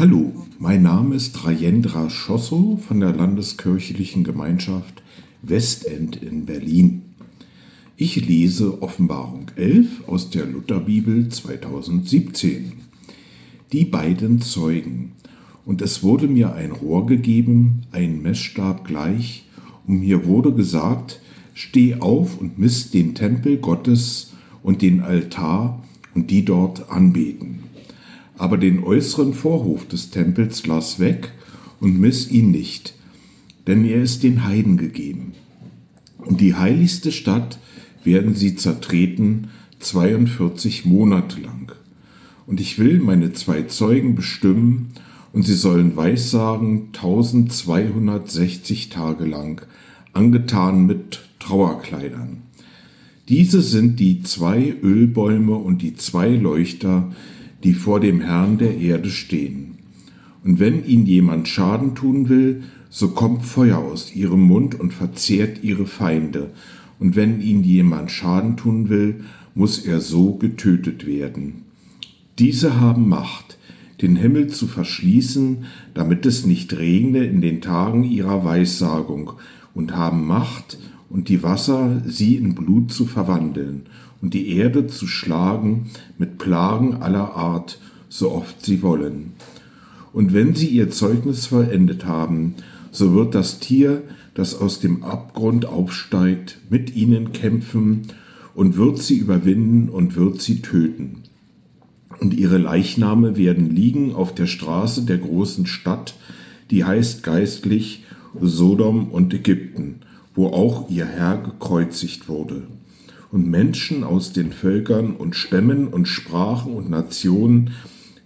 Hallo, mein Name ist Rajendra Schosso von der Landeskirchlichen Gemeinschaft Westend in Berlin. Ich lese Offenbarung 11 aus der Lutherbibel 2017. Die beiden Zeugen. Und es wurde mir ein Rohr gegeben, ein Messstab gleich, und mir wurde gesagt, steh auf und misst den Tempel Gottes und den Altar und die dort anbeten aber den äußeren Vorhof des Tempels lass weg und miss ihn nicht, denn er ist den Heiden gegeben. Und die heiligste Stadt werden sie zertreten 42 Monate lang. Und ich will meine zwei Zeugen bestimmen, und sie sollen Weissagen 1260 Tage lang, angetan mit Trauerkleidern. Diese sind die zwei Ölbäume und die zwei Leuchter, die vor dem Herrn der Erde stehen. Und wenn ihnen jemand Schaden tun will, so kommt Feuer aus ihrem Mund und verzehrt ihre Feinde. Und wenn ihnen jemand Schaden tun will, muss er so getötet werden. Diese haben Macht, den Himmel zu verschließen, damit es nicht regne in den Tagen ihrer Weissagung, und haben Macht, und die Wasser sie in Blut zu verwandeln und die Erde zu schlagen mit Plagen aller Art, so oft sie wollen. Und wenn sie ihr Zeugnis vollendet haben, so wird das Tier, das aus dem Abgrund aufsteigt, mit ihnen kämpfen und wird sie überwinden und wird sie töten. Und ihre Leichname werden liegen auf der Straße der großen Stadt, die heißt geistlich Sodom und Ägypten, wo auch ihr Herr gekreuzigt wurde und Menschen aus den Völkern und Stämmen und Sprachen und Nationen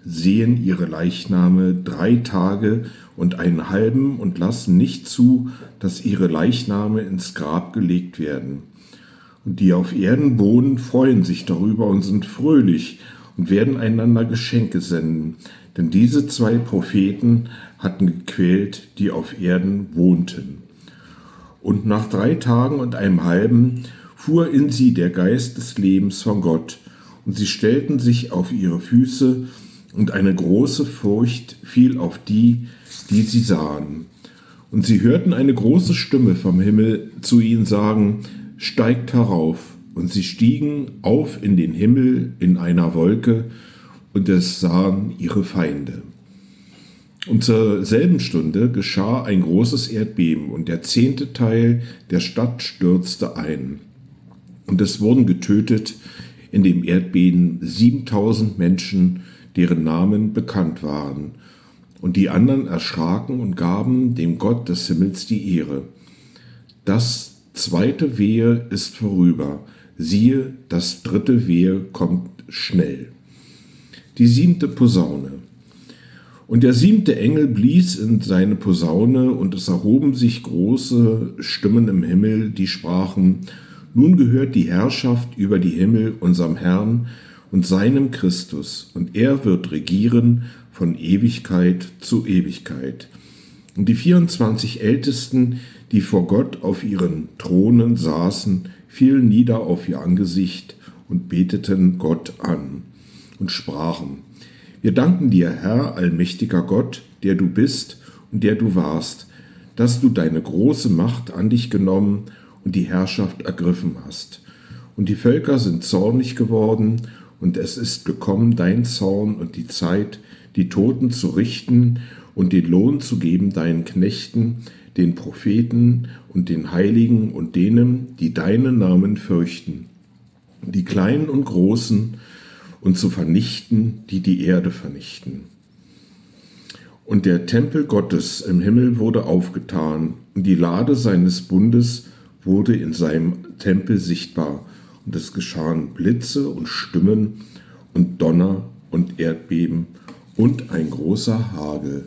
sehen ihre Leichname drei Tage und einen halben und lassen nicht zu, dass ihre Leichname ins Grab gelegt werden. Und die auf Erden wohnen, freuen sich darüber und sind fröhlich und werden einander Geschenke senden, denn diese zwei Propheten hatten gequält, die auf Erden wohnten. Und nach drei Tagen und einem halben fuhr in sie der Geist des Lebens von Gott, und sie stellten sich auf ihre Füße, und eine große Furcht fiel auf die, die sie sahen. Und sie hörten eine große Stimme vom Himmel zu ihnen sagen, steigt herauf. Und sie stiegen auf in den Himmel in einer Wolke, und es sahen ihre Feinde. Und zur selben Stunde geschah ein großes Erdbeben, und der zehnte Teil der Stadt stürzte ein. Und es wurden getötet in dem Erdbeben 7000 Menschen, deren Namen bekannt waren. Und die anderen erschraken und gaben dem Gott des Himmels die Ehre. Das zweite Wehe ist vorüber. Siehe, das dritte Wehe kommt schnell. Die siebte Posaune. Und der siebte Engel blies in seine Posaune, und es erhoben sich große Stimmen im Himmel, die sprachen, nun gehört die Herrschaft über die Himmel unserem Herrn und seinem Christus, und er wird regieren von Ewigkeit zu Ewigkeit. Und die 24 Ältesten, die vor Gott auf ihren Thronen saßen, fielen nieder auf ihr Angesicht und beteten Gott an und sprachen, wir danken dir, Herr, allmächtiger Gott, der du bist und der du warst, dass du deine große Macht an dich genommen und die Herrschaft ergriffen hast. Und die Völker sind zornig geworden, und es ist gekommen dein Zorn und die Zeit, die Toten zu richten und den Lohn zu geben deinen Knechten, den Propheten und den Heiligen und denen, die deinen Namen fürchten, die Kleinen und Großen, und zu vernichten, die die Erde vernichten. Und der Tempel Gottes im Himmel wurde aufgetan, und die Lade seines Bundes wurde in seinem Tempel sichtbar, und es geschahen Blitze und Stimmen und Donner und Erdbeben und ein großer Hagel.